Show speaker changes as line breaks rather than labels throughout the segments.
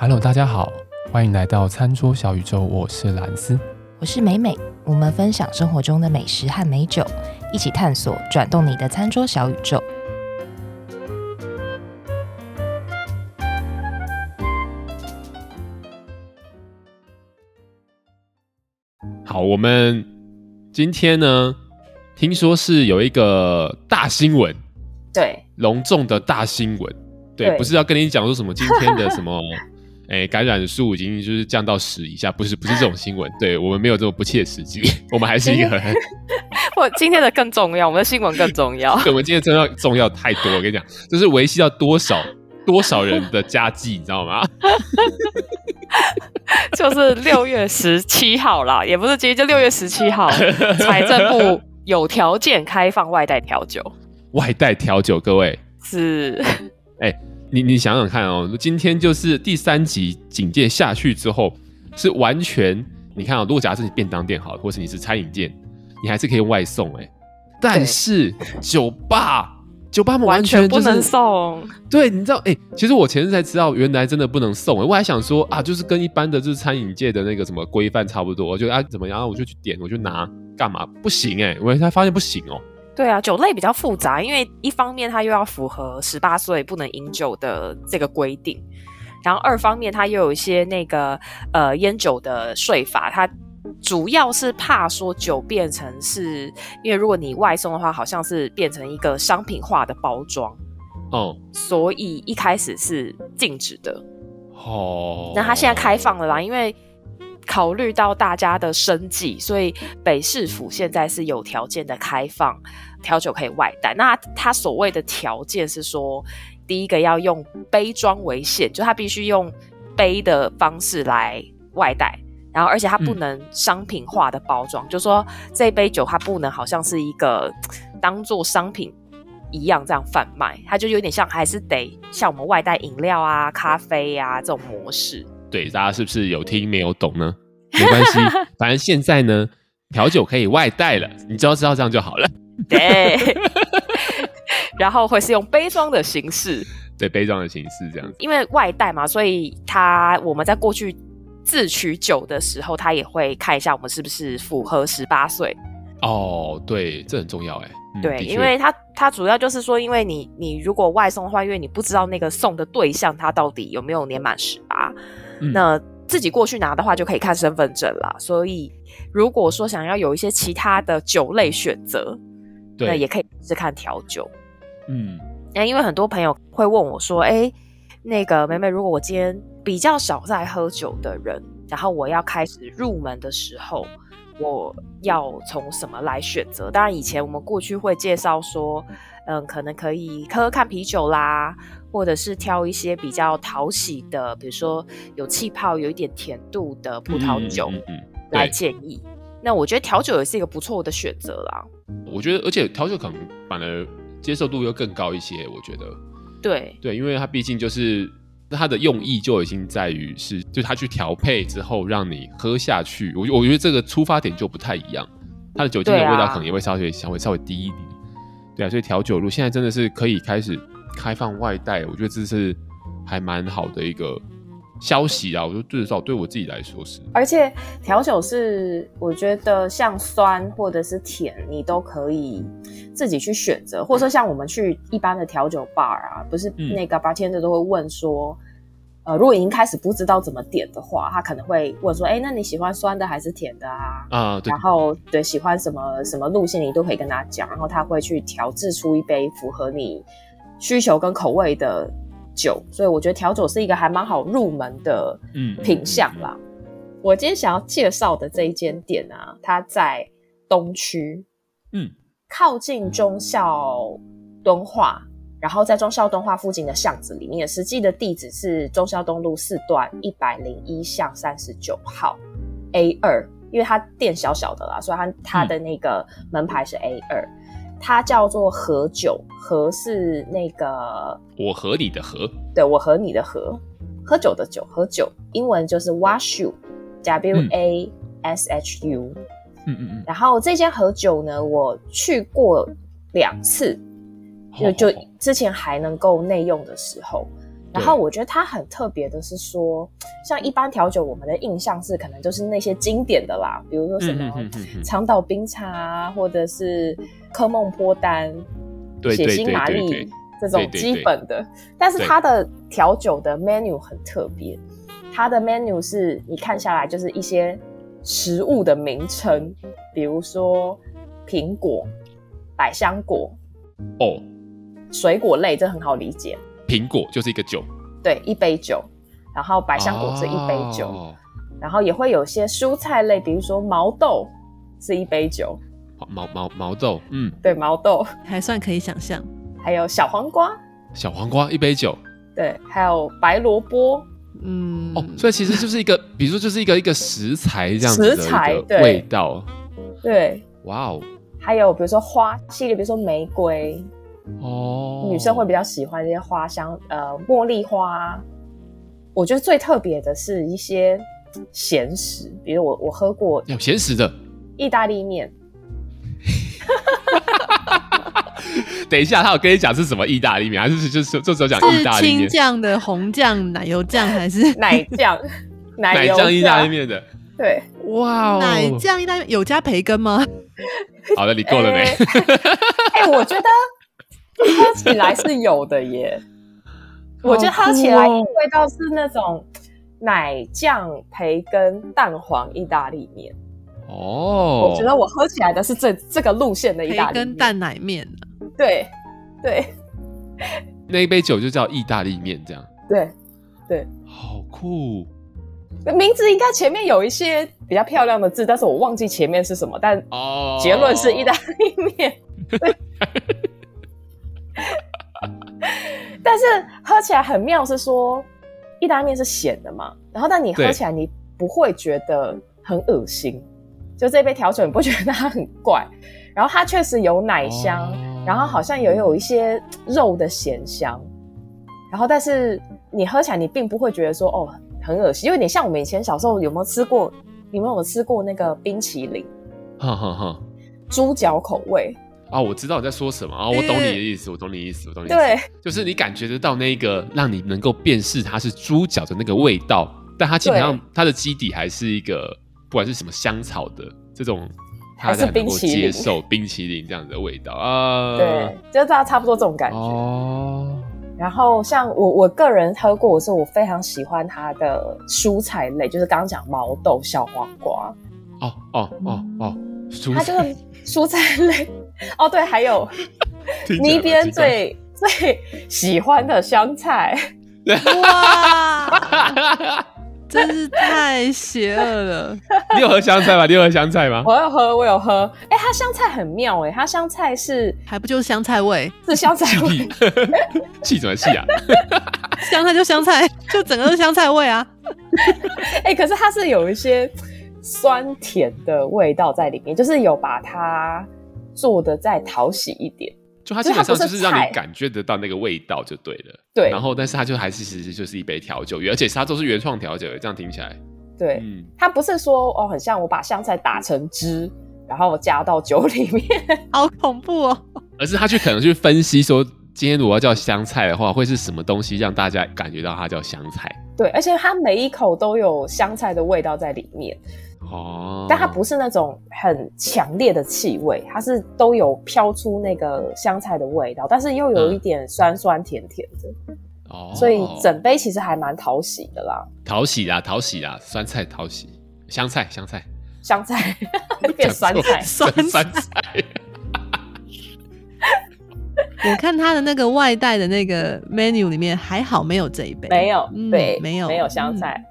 Hello，大家好，欢迎来到餐桌小宇宙。我是兰斯，
我是美美。我们分享生活中的美食和美酒，一起探索转动你的餐桌小宇宙。
好，我们今天呢，听说是有一个大新闻，
对，
隆重的大新闻，对，对不是要跟你讲说什么今天的 什么。哎，感染数已经就是降到十以下，不是不是这种新闻，对我们没有这么不切实际，我们还是一个很，
我今天的更重要，我们的新闻更重要，
对，我们今天真的重要太多，我跟你讲，就是维系到多少多少人的家计，你知道吗？
就是六月十七号啦，也不是今天，就六月十七号，财政部有条件开放外带调酒，
外带调酒，各位
是，
哎。你你想想看哦，今天就是第三级警戒下去之后，是完全你看啊、哦，如果假设你便当店好了，或是你是餐饮店，你还是可以外送哎，但是酒吧酒吧完全、
不能送。
对，你知道哎，其实我前日才知道，原来真的不能送。我还想说啊，就是跟一般的就是餐饮界的那个什么规范差不多，我就啊怎么样，我就去点，我就拿干嘛？不行哎，我才发现不行哦。
对啊，酒类比较复杂，因为一方面它又要符合十八岁不能饮酒的这个规定，然后二方面它又有一些那个呃烟酒的税法，它主要是怕说酒变成是，因为如果你外送的话，好像是变成一个商品化的包装哦，所以一开始是禁止的哦。那它现在开放了啦，因为考虑到大家的生计，所以北市府现在是有条件的开放。调酒可以外带，那他所谓的条件是说，第一个要用杯装为限，就他必须用杯的方式来外带，然后而且它不能商品化的包装，嗯、就是说这杯酒它不能好像是一个当做商品一样这样贩卖，它就有点像还是得像我们外带饮料啊、咖啡啊这种模式。
对，大家是不是有听没有懂呢？没关系，反正现在呢，调酒可以外带了，你只要知道这样就好了。
对，然后会是用杯装的形式，
对，杯装的形式这样子。
因为外带嘛，所以他我们在过去自取酒的时候，他也会看一下我们是不是符合十八岁。
哦，对，这很重要哎。
嗯、对，因为他他主要就是说，因为你你如果外送的话，因为你不知道那个送的对象他到底有没有年满十八，那自己过去拿的话就可以看身份证了。所以如果说想要有一些其他的酒类选择。对，那也可以试看调酒，嗯，那因为很多朋友会问我说，哎、欸，那个美美，如果我今天比较少在喝酒的人，然后我要开始入门的时候，我要从什么来选择？当然，以前我们过去会介绍说，嗯，可能可以喝喝看啤酒啦，或者是挑一些比较讨喜的，比如说有气泡、有一点甜度的葡萄酒来建议。那我觉得调酒也是一个不错的选择啦。
我觉得，而且调酒可能反而接受度又更高一些。我觉得，
对对，
因为它毕竟就是它的用意就已经在于是，就它去调配之后让你喝下去。我我觉得这个出发点就不太一样，它的酒精的味道可能也会稍微稍微稍微低一点。对啊，所以调酒路现在真的是可以开始开放外带，我觉得这是还蛮好的一个。消息啊，我就至少对我自己来说是。
而且调酒是，我觉得像酸或者是甜，你都可以自己去选择。或者说像我们去一般的调酒 bar 啊，不是那个 bartender 都会问说，嗯、呃，如果已经开始不知道怎么点的话，他可能会问说，哎、欸，那你喜欢酸的还是甜的啊？啊，对。然后对，喜欢什么什么路线，你都可以跟他讲，然后他会去调制出一杯符合你需求跟口味的。酒，所以我觉得调酒是一个还蛮好入门的品相啦。嗯嗯。嗯嗯、我今天想要介绍的这一间店啊，它在东区，嗯，靠近中校敦化，然后在中校敦化附近的巷子里面，实际的地址是中校东路四段一百零一巷三十九号。A 二，因为它店小小的啦，所以它它的那个门牌是 A 二。嗯它叫做和酒，和是那个
我和你的和，
对，我和你的和，喝酒的酒，喝酒，英文就是 Washu，W A S H U，嗯。嗯嗯。然后这间和酒呢，我去过两次，就就之前还能够内用的时候，然后我觉得它很特别的是说，像一般调酒，我们的印象是可能就是那些经典的啦，比如说什么长岛冰茶啊，或者是科梦波丹、血腥玛丽这种基本的。但是它的调酒的 menu 很特别，它的 menu 是你看下来就是一些食物的名称，比如说苹果、百香果
哦，
水果类，这很好理解。
苹果就是一个酒，
对，一杯酒，然后百香果是一杯酒，哦、然后也会有些蔬菜类，比如说毛豆是一杯酒，
毛毛毛豆，嗯，
对，毛豆。
还算可以想象，
还有小黄瓜，
小黄瓜一杯酒，
对，还有白萝卜，
嗯，
哦，所以其实就是一个，比如说就是一个一个食材这样子的一个味道，
对，
哇哦，
还有比如说花系列，比如说玫瑰。
哦，
女生会比较喜欢这些花香，呃，茉莉花。我觉得最特别的是一些咸食，比如我我喝过
有咸食的。
意大利面。
等一下，他有跟你讲是什么意大利面，还是就是就只有讲意大利面？
是青酱的、红酱、奶油酱，还是
奶 酱？奶酱
意大利面的。
对，
哇哦，
奶酱意大利面有加培根吗？
好的，你够了没？
哎、欸欸，我觉得。喝起来是有的耶，我觉得喝起来味道是那种奶酱培根蛋黄意大利面
哦。
我觉得我喝起来的是这这个路线的意大利面，
培根蛋奶面。
对对，
那一杯酒就叫意大利面，这样。
对对，
好酷。
名字应该前面有一些比较漂亮的字，但是我忘记前面是什么，但结论是意大利面。对 但是喝起来很妙，是说意大利面是咸的嘛？然后但你喝起来你不会觉得很恶心，就这杯调酒你不觉得它很怪？然后它确实有奶香，哦、然后好像也有一些肉的咸香，然后但是你喝起来你并不会觉得说哦很恶心，因为你像我们以前小时候有没有吃过？你们有没有吃过那个冰淇淋？
哈哈哈，
猪脚口味。
啊，我知道你在说什么啊，我懂你的意思，我懂你的意思，我懂你的意思。
对，
就是你感觉得到那个让你能够辨识它是猪脚的那个味道，但它基本上它的基底还是一个不管是什么香草的这种，它才能够接受冰淇淋这样子的味道啊。
对，就是大家差不多这种感觉。哦。然后像我我个人喝过，我说我非常喜欢它的蔬菜类，就是刚刚讲毛豆、小黄瓜。
哦哦哦哦，蔬菜。
它就是蔬菜类。哦，对，还有尼边最最喜欢的香菜，
哇，真是太邪恶了！
你有喝香菜吗？你有喝香菜吗？
我有喝，我有喝。哎、欸，它香菜很妙哎，它香菜是
还不就是香菜味？
是香菜味，
气什么气啊？
香菜就香菜，就整个是香菜味啊！
哎、欸，可是它是有一些酸甜的味道在里面，就是有把它。做的再讨喜一点，
就它基本上就是让你感觉得到那个味道就对了。
对，
然后但是它就还是其实就是一杯调酒，而且它都是原创调酒，这样听起来。
对，嗯，它不是说哦，很像我把香菜打成汁，然后加到酒里面，
好恐怖哦。
而是他去可能去分析说，今天如果要叫香菜的话，会是什么东西让大家感觉到它叫香菜？
对，而且它每一口都有香菜的味道在里面。
哦，
但它不是那种很强烈的气味，它是都有飘出那个香菜的味道，但是又有一点酸酸甜甜的，哦，所以整杯其实还蛮讨喜的啦。
讨喜啦，讨喜啦，酸菜讨喜，香菜香菜。
香菜。变酸菜。
酸酸菜。我看它的那个外带的那个 menu 里面还好没有这一杯，
没有，
嗯、
对，
没有。
没有香菜。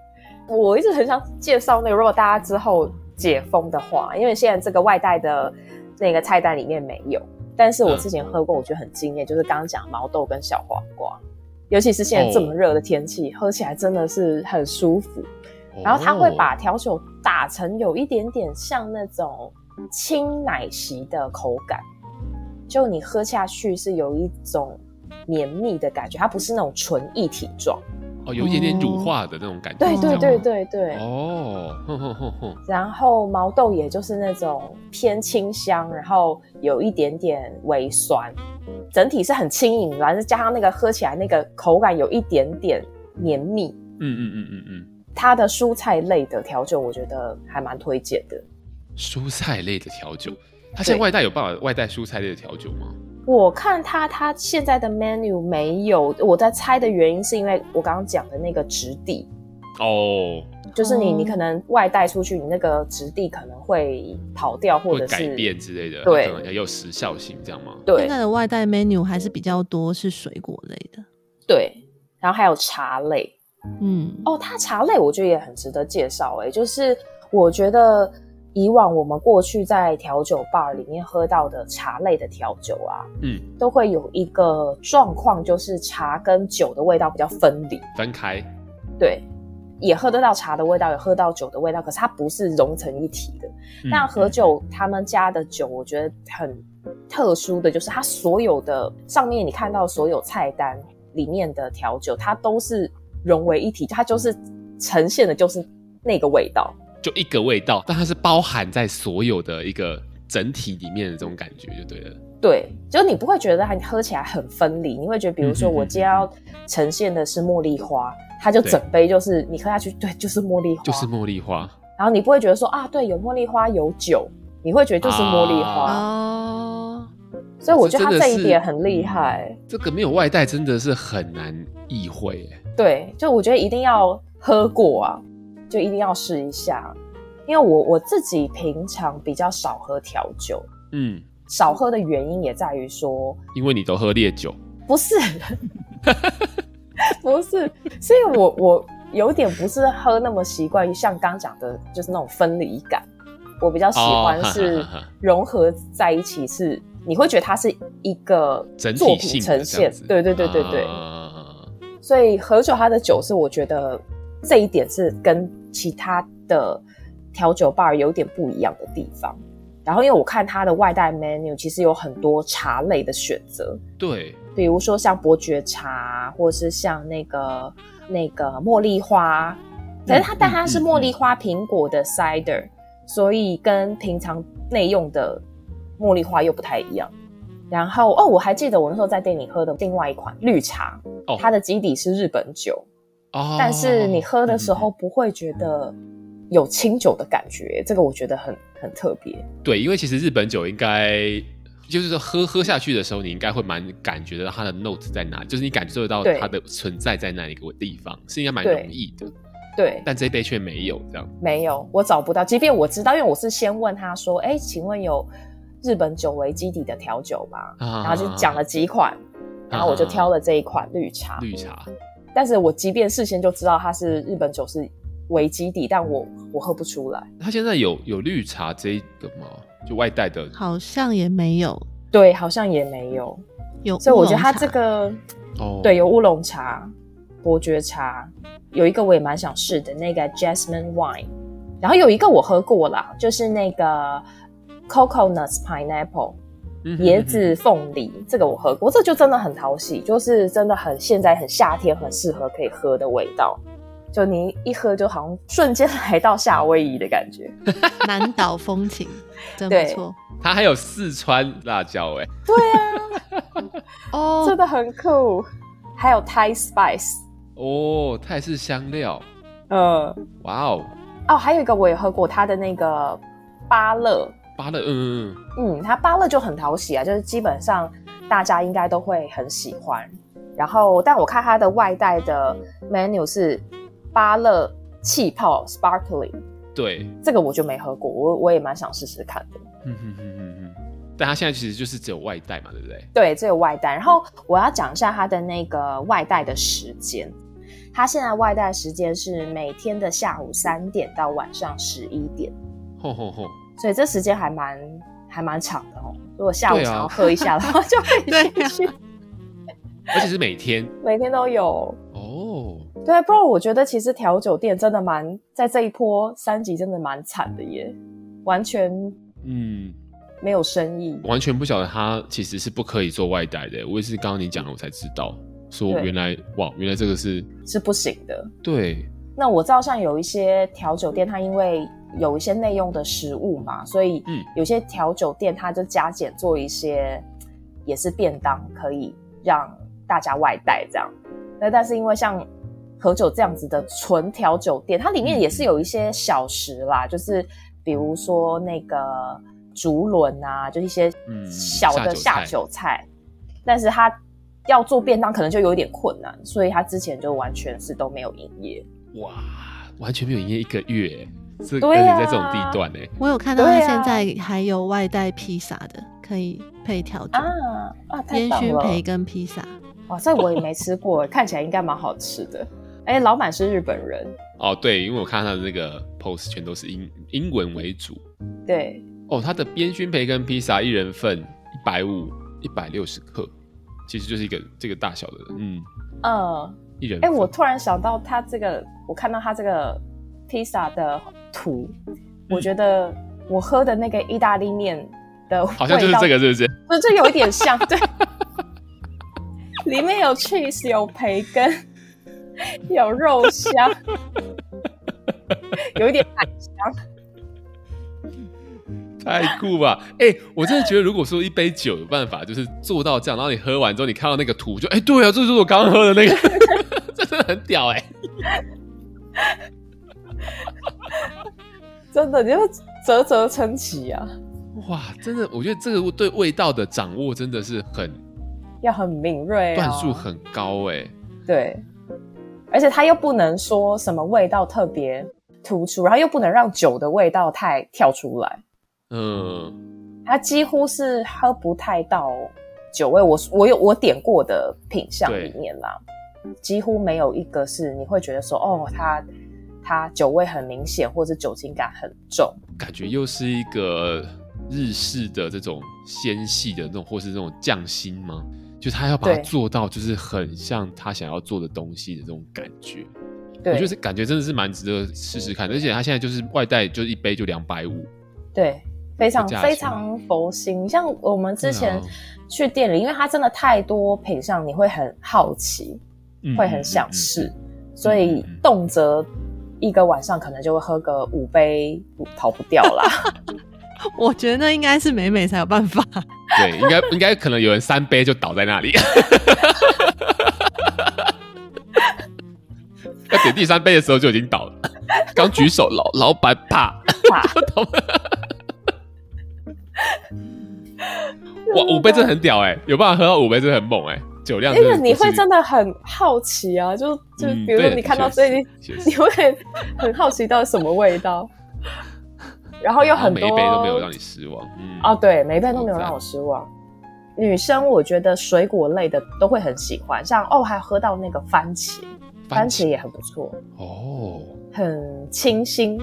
嗯。我一直很想介绍那个，如果大家之后解封的话，因为现在这个外带的那个菜单里面没有，但是我之前喝过，我觉得很惊艳，就是刚刚讲毛豆跟小黄瓜，尤其是现在这么热的天气，喝起来真的是很舒服。然后他会把调酒打成有一点点像那种轻奶昔的口感，就你喝下去是有一种绵密的感觉，它不是那种纯液体状。
哦，有一点点乳化的那种感觉。
对对对对对。
哦，哼哼哼哼。
然后毛豆也就是那种偏清香，然后有一点点微酸，整体是很轻盈，然后加上那个喝起来那个口感有一点点绵密。
嗯嗯嗯嗯嗯。
它的蔬菜类的调酒，我觉得还蛮推荐的。
蔬菜类的调酒，它现在外带有办法外带蔬菜类的调酒吗？
我看它，它现在的 menu 没有。我在猜的原因是因为我刚刚讲的那个质地
哦，
就是你你可能外带出去，你那个质地可能会跑掉，或者是
改变之类的，
对，
可能也有时效性这样吗？
对，
现在的外带 menu 还是比较多是水果类的，
对，然后还有茶类，
嗯，
哦，它茶类我觉得也很值得介绍，哎，就是我觉得。以往我们过去在调酒 bar 里面喝到的茶类的调酒啊，
嗯，
都会有一个状况，就是茶跟酒的味道比较分离，
分开。
对，也喝得到茶的味道，也喝到酒的味道，可是它不是融成一体的。那、嗯、和酒他们家的酒，我觉得很特殊的就是，它所有的上面你看到所有菜单里面的调酒，它都是融为一体，它就是呈现的就是那个味道。
就一个味道，但它是包含在所有的一个整体里面的这种感觉，就对了。
对，就你不会觉得它喝起来很分离，你会觉得，比如说我今天要呈现的是茉莉花，它就整杯就是你喝下去，对，就是茉莉花，
就是茉莉花。
然后你不会觉得说啊，对，有茉莉花有酒，你会觉得就是茉莉花。
哦、啊。
所以我觉得他这一点很厉害。
这个没有外带真的是很难意会。
对，就我觉得一定要喝过啊。就一定要试一下，因为我我自己平常比较少喝调酒，
嗯，
少喝的原因也在于说，
因为你都喝烈酒，
不是，不是，所以我我有点不是喝那么习惯于像刚讲的，就是那种分离感，我比较喜欢是融合在一起，是你会觉得它是一个作品呈现，对对对对对，
啊、
所以何酒它的酒是我觉得。这一点是跟其他的调酒 bar 有点不一样的地方。然后，因为我看它的外带 menu，其实有很多茶类的选择。
对，
比如说像伯爵茶，或是像那个那个茉莉花。可是它，但它是茉莉花苹果的 cider，所以跟平常内用的茉莉花又不太一样。然后，哦，我还记得我那时候在店里喝的另外一款绿茶，哦，它的基底是日本酒。但是你喝的时候不会觉得有清酒的感觉，嗯、这个我觉得很很特别。
对，因为其实日本酒应该就是说喝喝下去的时候，你应该会蛮感觉到它的 note 在哪，就是你感受得到它的存在在那一个地方，是应该蛮容易的。
对，
但这一杯却没有这样。
没有，我找不到。即便我知道，因为我是先问他说：“哎，请问有日本酒为基底的调酒吗？”啊、然后就讲了几款，啊、然后我就挑了这一款绿茶。
绿茶。
但是我即便事先就知道它是日本酒是为基底，但我我喝不出来。
他现在有有绿茶这个吗？就外带的？
好像也没有。
对，好像也没有。
有，
所以我觉得他这个，
哦，
对，有乌龙茶、伯爵茶，有一个我也蛮想试的，那个 Jasmine Wine。然后有一个我喝过啦，就是那个 Coconuts Pineapple。椰子凤梨，这个我喝过，这就真的很讨喜，就是真的很现在很夏天，很适合可以喝的味道。就你一喝，就好像瞬间来到夏威夷的感觉，
南岛风情，真不错。
它还有四川辣椒，哎，
对啊，哦，真的很酷。还有 Thai spice，
哦，泰式香料，
嗯，
哇哦，
哦，还有一个我也喝过，它的那个芭乐。
芭乐，嗯嗯。
嗯，它芭乐就很讨喜啊，就是基本上大家应该都会很喜欢。然后，但我看它的外带的 menu 是芭乐气泡 sparkling，
对，
这个我就没喝过，我我也蛮想试试看的。
嗯哼哼哼哼，但它现在其实就是只有外带嘛，对不对？
对，只有外带。然后我要讲一下它的那个外带的时间，它现在外带时间是每天的下午三点到晚上十一点。
吼吼吼。
所以这时间还蛮还蛮长的哦。如果下午想要喝一下的话，就可以 进去。
而且是每天，
每天都有
哦。
对，不然我觉得其实调酒店真的蛮在这一波三级真的蛮惨的耶，完全嗯没有生意，
完全不晓得他其实是不可以做外带的。我也是刚刚你讲了，我才知道说原来哇，原来这个是
是不行的。
对，
那我知道像有一些调酒店，它因为有一些内用的食物嘛，所以有些调酒店它就加减做一些也是便当可以让大家外带这样。那但是因为像何酒这样子的纯调酒店，它里面也是有一些小食啦，嗯、就是比如说那个竹轮啊，就一些小的下酒菜，嗯、但是它要做便当可能就有点困难，所以它之前就完全是都没有营业。
哇，完全没有营业一个月，是而且在这种地段呢。
我有看到它现在还有外带披萨的，可以配调酒
啊啊，烟
熏培根披萨。
哇，这我也没吃过，看起来应该蛮好吃的。哎、欸，老板是日本人
哦，对，因为我看他的那个 post 全都是英英文为主。
对，
哦，他的烟熏培根披萨一人份一百五，一百六十克，其实就是一个这个大小的，嗯
嗯，一人。哎、欸，我突然想到他这个，我看到他这个披萨的图，嗯、我觉得我喝的那个意大利面的
好像就是这个，是不是？
就这有一点像，对，里面有 cheese，有培根。有肉香，有一点奶香，
太酷吧！哎、欸，我真的觉得，如果说一杯酒有办法，就是做到这样，然后你喝完之后，你看到那个图，就哎、欸，对啊，这就是我刚刚喝的那个，这真的很屌哎、欸！
真的，你就啧啧称奇啊！
哇，真的，我觉得这个对味道的掌握真的是很
要很敏锐，
段数很高哎、欸，
对。而且它又不能说什么味道特别突出，然后又不能让酒的味道太跳出来。嗯，它几乎是喝不太到酒味。我我有我点过的品相里面啦，对几乎没有一个是你会觉得说哦，它它酒味很明显，或者酒精感很重。
感觉又是一个日式的这种纤细的那种，或是这种匠心吗？就他要把它做到，就是很像他想要做的东西的这种感觉，对，我觉得感觉真的是蛮值得试试看。而且他现在就是外带，就是一杯就两百五，
对，非常非常佛心。像我们之前去店里，因为它真的太多品项，你会很好奇，嗯、会很想试，所以动辄一个晚上可能就会喝个五杯，逃不掉啦。
我觉得那应该是美美才有办法。
对，应该应该可能有人三杯就倒在那里。要点第三杯的时候就已经倒了，刚举手，老老板啪。哇，五杯真的很屌哎、欸，有办法喝到五杯真的很猛哎、欸，酒量。因为
你会真的很好奇啊，就就比如说你看到这里，嗯、你会很好奇到什么味道。然后又很多，每一杯都没有让你失望。嗯，哦，对，每一杯都没有让我失望。女生我觉得水果类的都会很喜欢，像哦，还喝到那个番茄，番茄也很不错哦，很清新。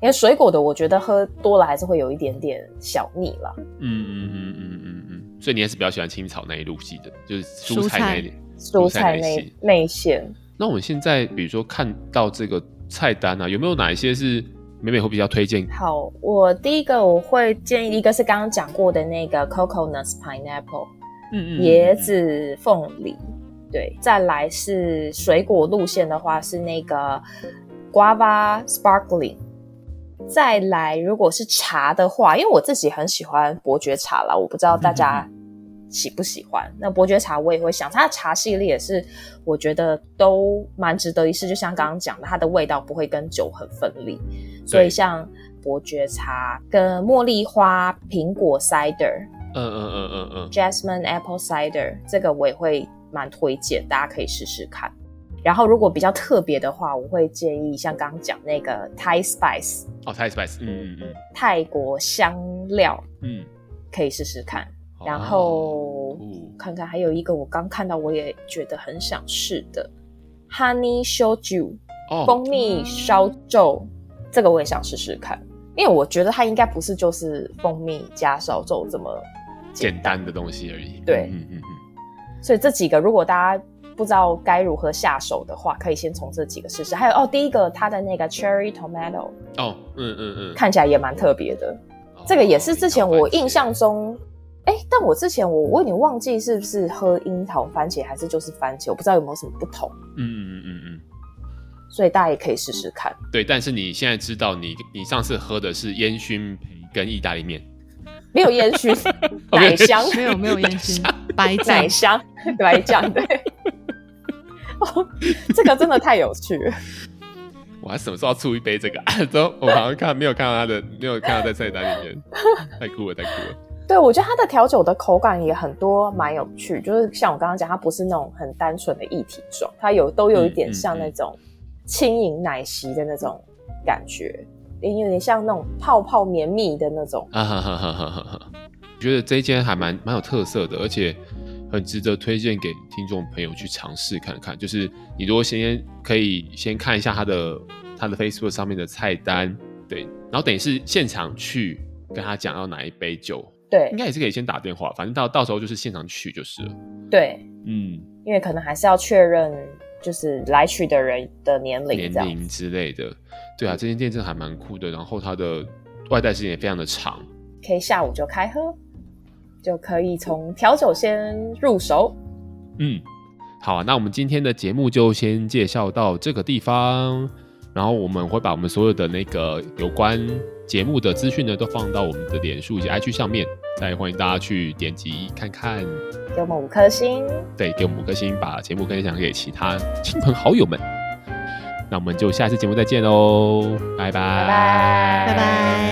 因为水果的我觉得喝多了还是会有一点点小腻了。嗯嗯嗯嗯嗯嗯，所以你还是比较喜欢青草那一路系的，就是蔬菜那一蔬菜那那一线。
那我们现在比如说看到这个菜单啊，有没有哪一些是？美美会比较推荐。
好，我第一个我会建议一个是刚刚讲过的那个 coconuts pineapple，嗯嗯，椰子凤梨，对，再来是水果路线的话是那个 guava sparkling，再来如果是茶的话，因为我自己很喜欢伯爵茶啦，我不知道大家。嗯喜不喜欢？那伯爵茶我也会想，它的茶系列也是我觉得都蛮值得一试。就像刚刚讲的，它的味道不会跟酒很分离，所以像伯爵茶跟茉莉花苹果 cider，嗯嗯嗯嗯嗯，Jasmine apple cider，这个我也会蛮推荐，大家可以试试看。然后如果比较特别的话，我会建议像刚刚讲那个 Thai spice，
哦 Thai spice，嗯嗯嗯，
泰国香料，嗯，可以试试看。然后、哦、看看还有一个我刚看到我也觉得很想试的，Honey Shochu，哦、蜂蜜烧酎，这个我也想试试看，因为我觉得它应该不是就是蜂蜜加烧酎这么
简单，的东西而已。
对，嗯嗯嗯。所以这几个如果大家不知道该如何下手的话，可以先从这几个试试。还有哦，第一个它的那个 Cherry Tomato，哦，嗯嗯嗯，看起来也蛮特别的。哦、这个也是之前我印象中。哎，但我之前我我有点忘记是不是喝樱桃番茄还是就是番茄，我不知道有没有什么不同。嗯嗯嗯嗯所以大家也可以试试看。
对，但是你现在知道你你上次喝的是烟熏培根意大利面。
没有烟熏，奶香
没有没有烟熏，白
奶香白酱对。哦，这个真的太有趣了。
我还什么时候要出一杯这个？都我好像看没有看到他的，没有看到在菜单里面，太酷了，太酷了。
对，我觉得它的调酒的口感也很多，蛮有趣。就是像我刚刚讲，它不是那种很单纯的液体状，它有都有一点像那种轻盈奶昔的那种感觉，也有点像那种泡泡绵密的那种。
啊哈哈哈哈哈哈！我觉得这一间还蛮蛮有特色的，而且很值得推荐给听众朋友去尝试看看。就是你如果先可以先看一下它的它的 Facebook 上面的菜单，对，然后等于是现场去跟他讲要哪一杯酒。
对，应
该也是可以先打电话，反正到到时候就是现场取就是了。
对，
嗯，
因为可能还是要确认，就是来取的人的年龄、
年龄之类的。对啊，这间店真的还蛮酷的，然后它的外带时间也非常的长，
可以下午就开喝，就可以从调酒先入手。
嗯，好啊，那我们今天的节目就先介绍到这个地方，然后我们会把我们所有的那个有关。节目的资讯呢，都放到我们的脸书以及 IG 上面，再欢迎大家去点击看看，
给我们五颗星，
对，给我们五颗星，把节目分享给其他亲朋好友们。那我们就下次节目再见喽，拜拜，
拜拜，
拜拜。